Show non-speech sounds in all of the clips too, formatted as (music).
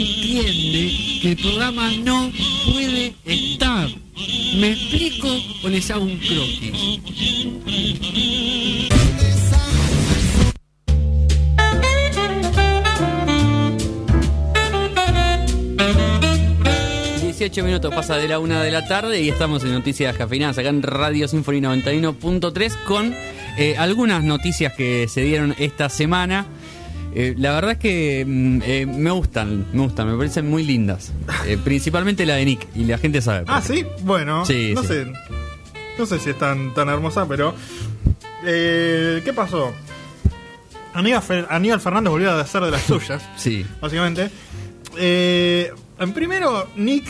entiende que el programa no puede estar. ¿Me explico o les hago un croquis? 18 minutos pasa de la una de la tarde y estamos en Noticias Cafeinadas acá en Radio Sinfonía 91.3 con eh, algunas noticias que se dieron esta semana. Eh, la verdad es que mm, eh, me gustan, me gustan, me parecen muy lindas. (laughs) Eh, principalmente la de Nick, y la gente sabe. Ah, sí, bueno, Sí, no sí. sé. No sé si es tan, tan hermosa, pero. eh, ¿Qué pasó? Aníbal, Fer- Aníbal Fernández volvió a hacer de las (laughs) suyas, Sí, básicamente. En primero, Nick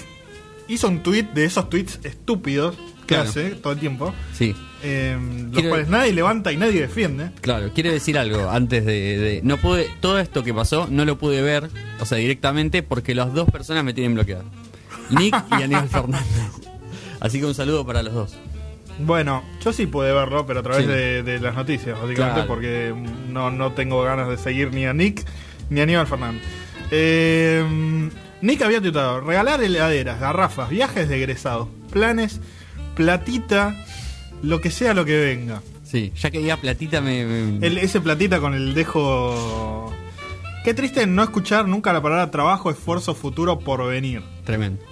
hizo un tweet de esos tweets estúpidos que Claro. hace todo el tiempo, sí. eh, los Quiero- cuales nadie levanta y nadie defiende. Claro, quiere decir algo antes de, de- No pude. Todo esto que pasó no lo pude ver, o sea, directamente, porque las dos personas me tienen bloqueado: Nick y Aníbal (laughs) Fernández. Así que un saludo para los dos. Bueno, yo sí pude verlo, pero a través Sí. de, de las noticias, básicamente, Claro. porque no, no tengo ganas de seguir ni a Nick ni a Aníbal Fernández. Eh, Nick había tuitado, regalar heladeras, garrafas, viajes de egresados, planes, platita, lo que sea lo que venga. Sí, ya que diga platita me. me- El- ese platita con el dejo... Qué triste no escuchar nunca la palabra trabajo, esfuerzo, futuro, por venir. Tremendo.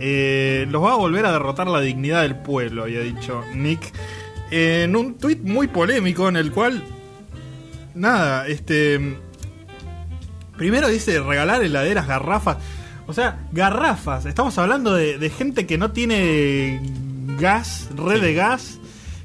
Eh, los va a volver a derrotar la dignidad del pueblo, había dicho Nick. en un tuit muy polémico en el cual. Nada, este. Primero dice regalar heladeras, garrafas. O sea, garrafas. Estamos hablando de, de gente que no tiene gas, red de gas,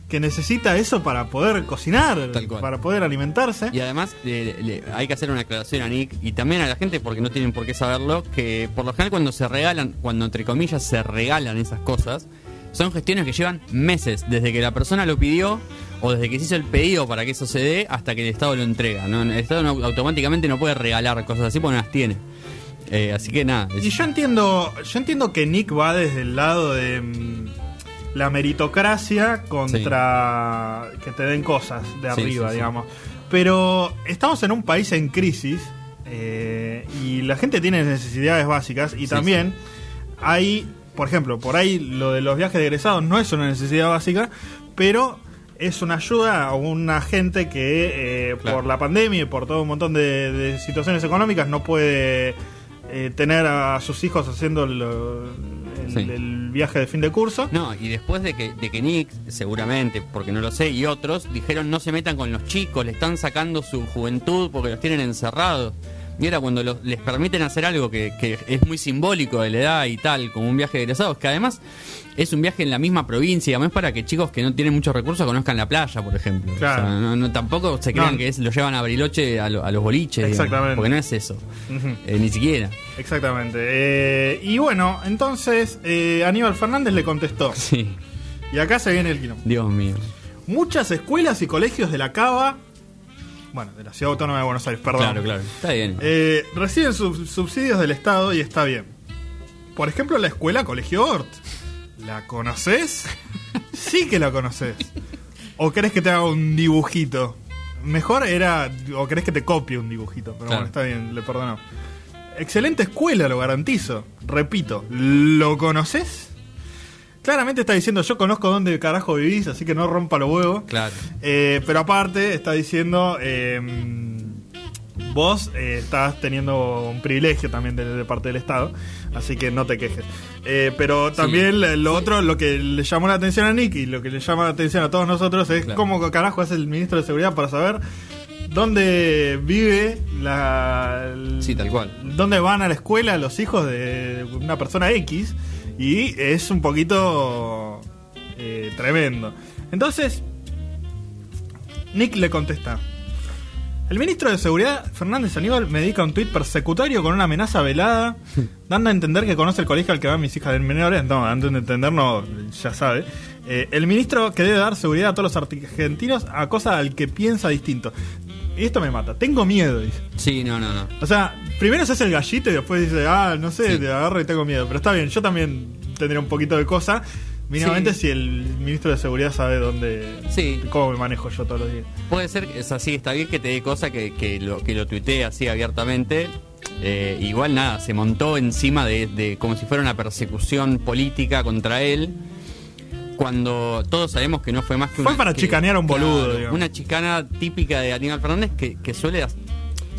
que necesita eso para poder cocinar, Tal cual. para poder alimentarse. Y además le- le- hay que hacer una aclaración a Nick y también a la gente porque no tienen por qué saberlo, que por lo general cuando se regalan, cuando entre comillas se regalan esas cosas, son gestiones que llevan meses, desde que la persona lo pidió o desde que se hizo el pedido para que eso se dé hasta que el Estado lo entrega. ¿no? El Estado no- automáticamente no puede regalar cosas así porque no las tiene. Eh, así que nada. es- Y yo entiendo, yo entiendo que Nick va desde el lado de mm, la meritocracia contra que te den cosas de arriba, sí, sí. digamos. Pero estamos en un país en crisis eh, y la gente tiene necesidades básicas y también hay, por ejemplo, por ahí lo de los viajes de egresados no es una necesidad básica, pero es una ayuda a una gente que eh, Claro. por la pandemia y por todo un montón de, de situaciones económicas no puede eh, tener a sus hijos haciendo el viaje de fin de curso. No, y después de que, de que Nick, seguramente, porque no lo sé, y otros, dijeron no se metan con los chicos, le están sacando su juventud porque los tienen encerrados. Y ahora cuando les permiten hacer algo que, que es muy simbólico de la edad y tal, como un viaje de egresados, que además es un viaje en la misma provincia, y además para que chicos que no tienen muchos recursos conozcan la playa, por ejemplo. Claro. O sea, no, no- tampoco se crean No. que es, lo llevan a Bariloche a, lo- a los boliches. digamos, Exactamente. porque no es eso, eh, ni siquiera. Exactamente. Eh, y bueno, entonces eh, Aníbal Fernández le contestó. Sí, Y acá se viene el quilombo. Dios mío. Muchas escuelas y colegios de la Cava, bueno, de la Ciudad Autónoma de Buenos Aires, perdón. Claro, claro. Está bien. Eh, reciben sub- subsidios del Estado y está bien. Por ejemplo, la escuela Colegio Ort. ¿La conoces? sí que la conoces. ¿O querés que te haga un dibujito? Mejor era. ¿O querés que te copie un dibujito? Pero Claro. bueno, está bien, le perdonamos. Excelente escuela, lo garantizo. Repito, ¿lo conoces? Claramente está diciendo, yo conozco dónde carajo vivís, así que no rompa los huevos. Claro. Eh, pero aparte está diciendo, eh, vos eh, estás teniendo un privilegio también de, de parte del Estado, así que no te quejes. Eh, pero también lo otro, lo que le llamó la atención a Nick y lo que le llama la atención a todos nosotros es Claro. cómo carajo es el ministro de Seguridad para saber dónde vive la... Sí, tal cual. dónde van a la escuela los hijos de una persona X y es un poquito eh, tremendo. Entonces, Nick le contesta. El ministro de Seguridad, Fernández Aníbal, me dedica un tuit persecutorio con una amenaza velada, (laughs) dando a entender que conoce el colegio al que van mis hijas menores. No, dando a entender, no, ya sabe. Eh, el ministro que debe dar seguridad a todos los argentinos acosa al que piensa distinto. Y esto me mata. Tengo miedo, dice. Sí, no, no, no. O sea, primero se hace el gallito y después dice, ah, no sé, Sí. te agarro y tengo miedo. Pero está bien, yo también tendría un poquito de cosa. Mínimamente Sí. si el ministro de Seguridad sabe dónde. Sí. cómo me manejo yo todos los días. Puede ser, es así, está bien que te dé cosa que, que lo, que lo tuitee así abiertamente. Eh, igual nada, se montó encima de, de como si fuera una persecución política contra él. Cuando todos sabemos que no fue más que Fue una. para que- chicanear a un boludo, claro. Una chicana típica de Aníbal Fernández que, que suele,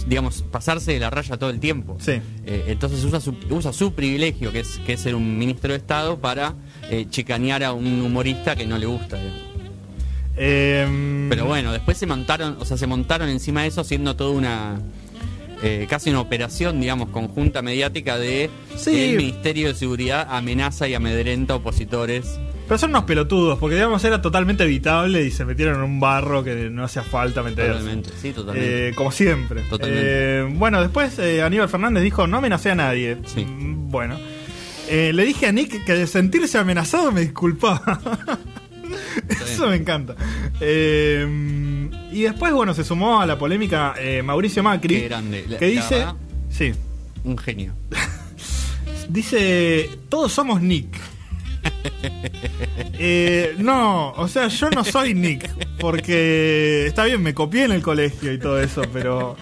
digamos, pasarse de la raya todo el tiempo. Sí. Eh, entonces usa su, usa su privilegio, que es, que es ser un ministro de Estado, para eh, chicanear a un humorista que no le gusta. Eh, Pero bueno, después se montaron, o sea, se montaron encima de eso haciendo toda una eh, casi una operación, digamos, conjunta mediática de Sí. el Ministerio de Seguridad amenaza y amedrenta opositores. Pero son unos pelotudos, porque digamos era totalmente evitable y se metieron en un barro que no hacía falta meterse. Totalmente, sí, totalmente. Eh, como siempre. Totalmente. Eh, bueno, después eh, Aníbal Fernández dijo, no amenacé a nadie. Sí. Mm, Bueno. Le dije a Nick que de sentirse amenazado me disculpaba. (laughs) Eso me encanta. Y después, bueno, se sumó a la polémica Mauricio Macri. Qué grande. La- Que la dice... verdad, Sí. un genio. (laughs) Dice, todos somos Nick. (laughs) Eh, no, o sea, yo no soy Nick, porque está bien, me copié en el colegio y todo eso, pero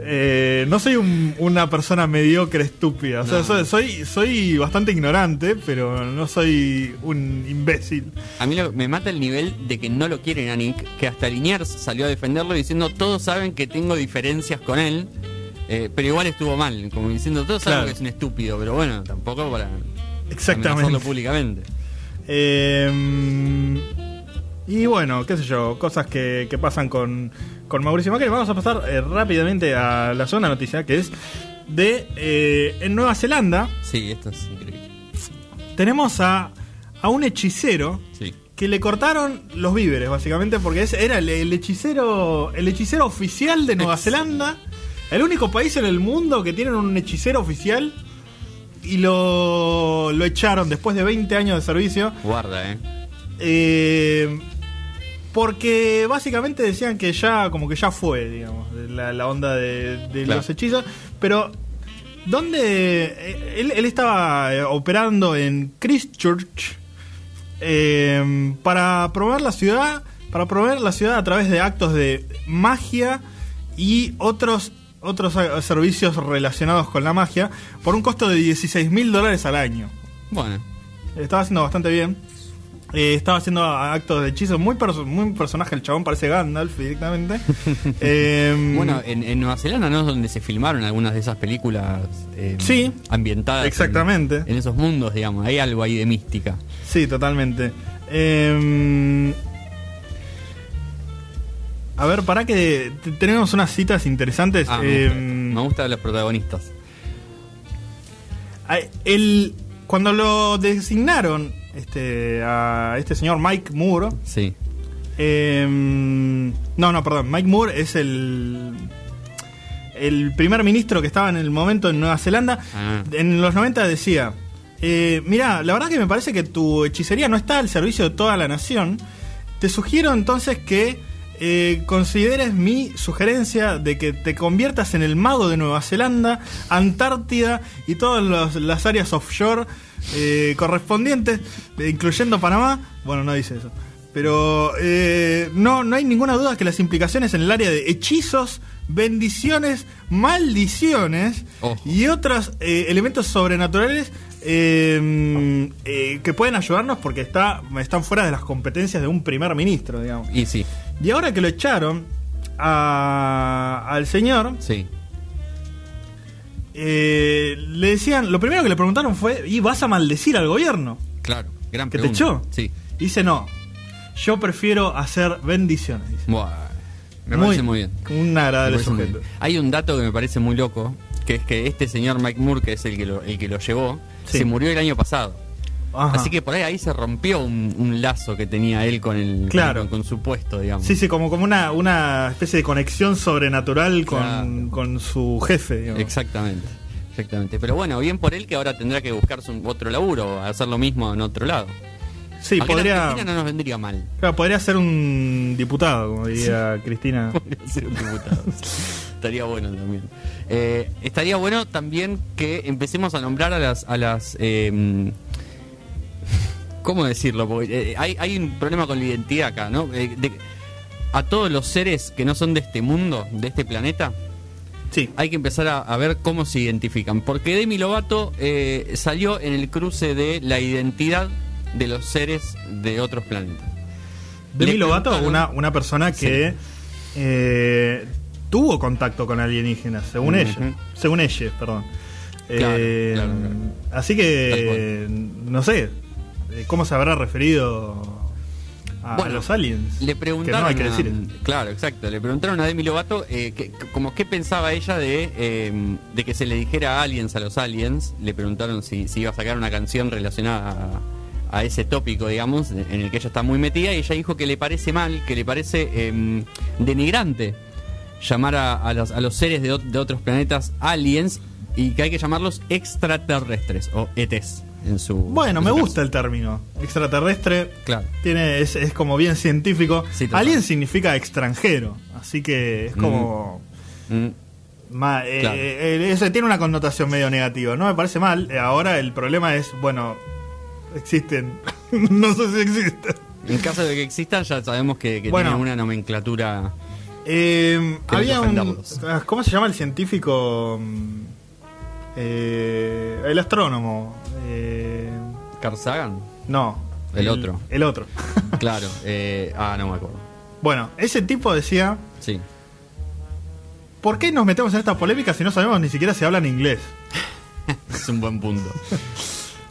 eh, no soy un- una persona mediocre estúpida. O sea, No. soy, soy, soy bastante ignorante, pero no soy un imbécil. A mí lo- me mata el nivel de que no lo quieren a Nick, que hasta Liniers salió a defenderlo diciendo todos saben que tengo diferencias con él, eh, pero igual estuvo mal, como diciendo todos saben que es un estúpido, pero bueno, tampoco para Exactamente. públicamente. Eh, y bueno, qué sé yo, cosas que, que pasan con, con Mauricio Macri. Vamos a pasar eh, rápidamente a la segunda noticia, que es de eh, en Nueva Zelanda. Sí, esto es increíble. Tenemos a, a un hechicero Sí. que le cortaron los víveres, básicamente, porque ese era el, el hechicero el hechicero oficial de Nueva Zelanda, el único país en el mundo que tienen un hechicero oficial. Y lo, lo echaron después de 20 años de servicio. Guarda, eh. Eh, porque básicamente decían que ya, como que ya fue, digamos, la, la onda de, de Claro. los hechizos. Pero, ¿dónde? eh, Él, él estaba eh, operando en Christchurch eh, para promover la ciudad, para promover la ciudad a través de actos de magia y otros otros servicios relacionados con la magia por un costo de 16 mil dólares al año. Bueno, Estaba haciendo bastante bien. Eh, estaba haciendo actos de hechizo. Muy, perso- muy personaje, el chabón parece Gandalf directamente. (laughs) Eh, bueno en, en Nueva Zelanda no es donde se filmaron algunas de esas películas eh, Sí, ambientadas en- exactamente. En, esos mundos, digamos. Hay algo ahí de mística. Sí, totalmente. A ver, para que tenemos unas citas interesantes. Ah, Eh, me, gusta, gustan los protagonistas. El, cuando lo designaron este, a este señor Mike Moore, Sí. eh, no, no, perdón, Mike Moore es el, el primer ministro que estaba en el momento en Nueva Zelanda. Ah. En los 90 decía, eh, mira, la verdad que me parece que tu hechicería no está al servicio de toda la nación. Te sugiero entonces que eh, consideres mi sugerencia de que te conviertas en el mago de Nueva Zelanda, Antártida y todas los- las áreas offshore eh, correspondientes, incluyendo Panamá. Bueno, no dice eso. Pero eh, no, no hay ninguna duda que las implicaciones en el área de hechizos, bendiciones, maldiciones Ojo. y otros eh, elementos sobrenaturales eh, eh, que pueden ayudarnos porque está, están fuera de las competencias de un primer ministro, digamos. Y sí, Y ahora que lo echaron a- al señor, sí. eh, le decían, lo primero que le preguntaron fue, ¿y vas a maldecir al gobierno? Claro, gran ¿Que te pregunta. echó? Sí. Dice, no, yo prefiero hacer bendiciones. Dice. Buah, me parece muy bien. Un agradable muy sujeto. Hay un dato que me parece muy loco, que es que este señor Mike Moore, que es el que lo, el que lo llevó, Sí. se murió el año pasado. Ajá. Así que por ahí ahí se rompió un, un lazo que tenía él con el Claro. con, con su puesto, digamos. Sí, sí, como, como una, una especie de conexión sobrenatural con, Claro. con su jefe. digamos. Exactamente. Exactamente. Pero bueno, bien por él que ahora tendrá que buscarse un, otro laburo, hacer lo mismo en otro lado. Sí, en podría, no nos vendría mal. claro, podría ser un diputado, como diría Cristina. (laughs) Podría ser un diputado. estaría bueno también. Eh, estaría bueno también que empecemos a nombrar a las. A las eh, ¿Cómo decirlo? Porque eh, hay, hay un problema con la identidad acá, ¿no? Eh, de- a todos los seres que no son de este mundo, de este planeta, Sí. hay que empezar a, a ver cómo se identifican. Porque Demi Lovato eh, salió en el cruce de la identidad de los seres de otros planetas. Demi Lovato, una, una persona que eh, tuvo contacto con alienígenas, según Ujú. ella. Según ella, perdón. Claro, Eh, claro, claro. Así que, no sé, eh, ¿cómo se habrá referido a, a Bueno, los aliens? Le Que preguntaron. no hay que a- decir. claro, exacto. Le preguntaron a Demi Lovato eh, que- como qué pensaba ella de, eh, de que se le dijera aliens a los aliens. Le preguntaron si, si iba a sacar una canción relacionada a, a ese tópico, digamos, en el que ella está muy metida. Y ella dijo que le parece mal, que le parece eh, denigrante llamar a, a los, a los seres de, de otros planetas aliens y que hay que llamarlos extraterrestres o ETs en su. Bueno, en me su gusta caso. el término. Extraterrestre. Claro. Tiene, es, es como bien científico. Sí. Alien significa extranjero. Así que es como. Mm. Ma- eh, Claro. eh, ese tiene una connotación medio negativa. No me parece mal. Eh, Ahora el problema es, bueno, existen. (laughs) no sé si existen. En caso de que existan, ya sabemos que, que Bueno. tienen una nomenclatura. Eh, había un. ah, ¿Cómo se llama el científico? Mm, eh, el astrónomo. Carl Sagan. no. El otro. El otro. (laughs) Claro. eh, ah, no me acuerdo. bueno, ese tipo decía. Sí. ¿Por qué nos metemos en esta polémica si no sabemos ni siquiera si hablan inglés? (laughs) Es un buen punto.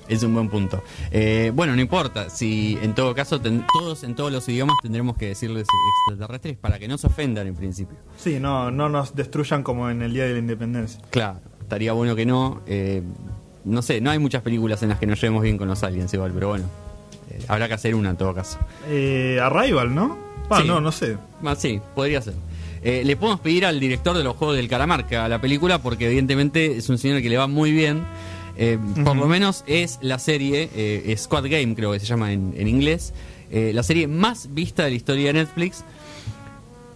Es un buen punto. Eh, bueno, no importa. Si en todo caso, ten- todos en todos los idiomas tendremos que decirles extraterrestres para que no se ofendan en principio. Sí, no, no nos destruyan como en el Día de la Independencia. Claro. Estaría bueno que no. eh, no sé, no hay muchas películas en las que nos llevemos bien con los aliens igual, pero bueno. eh, habrá que hacer una en todo caso. Eh, Arrival, ¿no? Ah, Sí. no, no sé. Ah, sí, podría ser. Eh, le podemos pedir al director de los Juegos del haga la película porque evidentemente es un señor que le va muy bien. Eh, Por lo menos es la serie, eh, Squad Game creo que se llama en, en inglés, eh, la serie más vista de la historia de Netflix.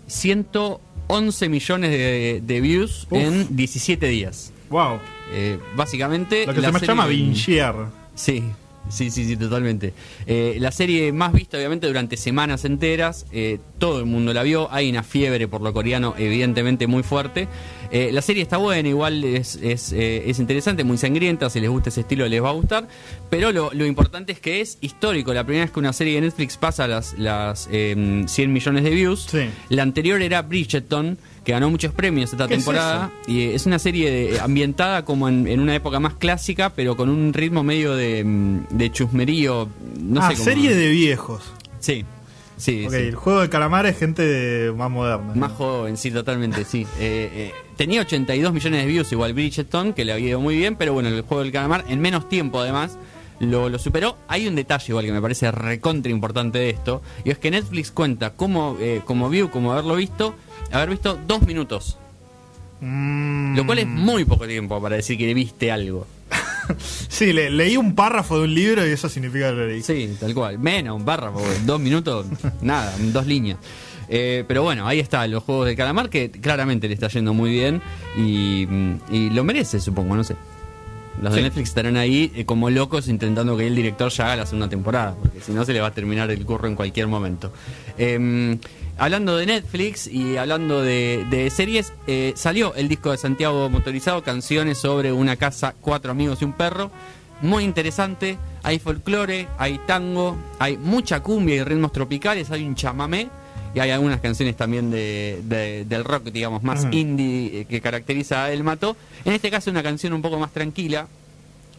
111 millones de, de views Uf. en 17 días. Wow. Eh, básicamente... Lo que la se me llama bingear. Sí, sí, sí, sí, totalmente. Eh, la serie más vista, obviamente, durante semanas enteras. eh, todo el mundo la vio. Hay una fiebre por lo coreano, evidentemente, muy fuerte. Eh, la serie está buena, igual es, es, es interesante, muy sangrienta. Si les gusta ese estilo, les va a gustar. Pero lo, lo importante es que es histórico. La primera vez que una serie de Netflix pasa las, las eh, 100 millones de views. Sí. La anterior era Bridgerton, que ganó muchos premios esta ¿Qué es temporada. y eh, es una serie de- ambientada como en, en una época más clásica, pero con un ritmo medio de, mm, de chusmerío. No ah, sé cómo- serie de viejos. Sí, sí, ok, sí. el juego de calamar es gente de- más moderna. Más joven, sí, totalmente, sí. (laughs) Eh, eh, tenía 82 millones de views igual Bridgerton, que le había ido muy bien, pero bueno, el juego del calamar, en menos tiempo además, lo, lo superó. Hay un detalle igual que me parece recontra importante de esto, y es que Netflix cuenta como, eh, como view, como haberlo visto, haber visto dos minutos. Mm. Lo cual es muy poco tiempo para decir que viste algo. (laughs) Sí, le- leí un párrafo de un libro y eso significa que lo leí. Sí, tal cual. Menos, un párrafo, dos minutos, (laughs) nada, dos líneas. Eh, pero bueno, ahí está, los juegos de calamar que claramente le está yendo muy bien y, y lo merece, supongo, no sé. Los de. Netflix estarán ahí eh, como locos intentando que el director ya haga la segunda temporada, porque si no se le va a terminar el curro en cualquier momento. Eh, hablando de Netflix y hablando de, de series, eh, salió el disco de Santiago Motorizado, canciones sobre una casa, cuatro amigos y un perro. Muy interesante, hay folclore, hay tango, hay mucha cumbia y ritmos tropicales, hay un chamamé y hay algunas canciones también de, de- del rock, digamos, más indie eh, que caracteriza a El Mato. En este caso una canción un poco más tranquila,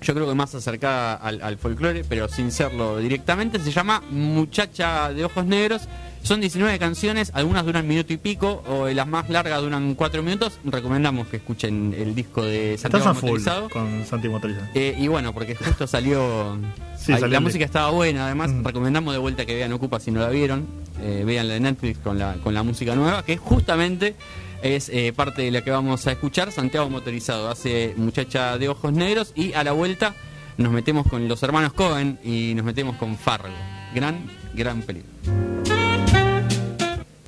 yo creo que más acercada al, al folclore, pero sin serlo directamente. Se llama Muchacha de Ojos Negros. Son 19 canciones, algunas duran minuto y pico, o las más largas duran 4 minutos. Recomendamos que escuchen el disco de Estás Santiago full Motorizado. con Santi Motorizado. Eh, y bueno, porque justo salió. Sí, salió la música estaba buena, además. Mm. Recomendamos de vuelta que vean Ocupa si no la vieron. Eh, vean la de Netflix con la, con la música nueva, que justamente es eh, parte de la que vamos a escuchar. Santiago Motorizado hace Muchacha de Ojos Negros. Y a la vuelta nos metemos con los hermanos Cohen y nos metemos con Fargo. Gran, gran película.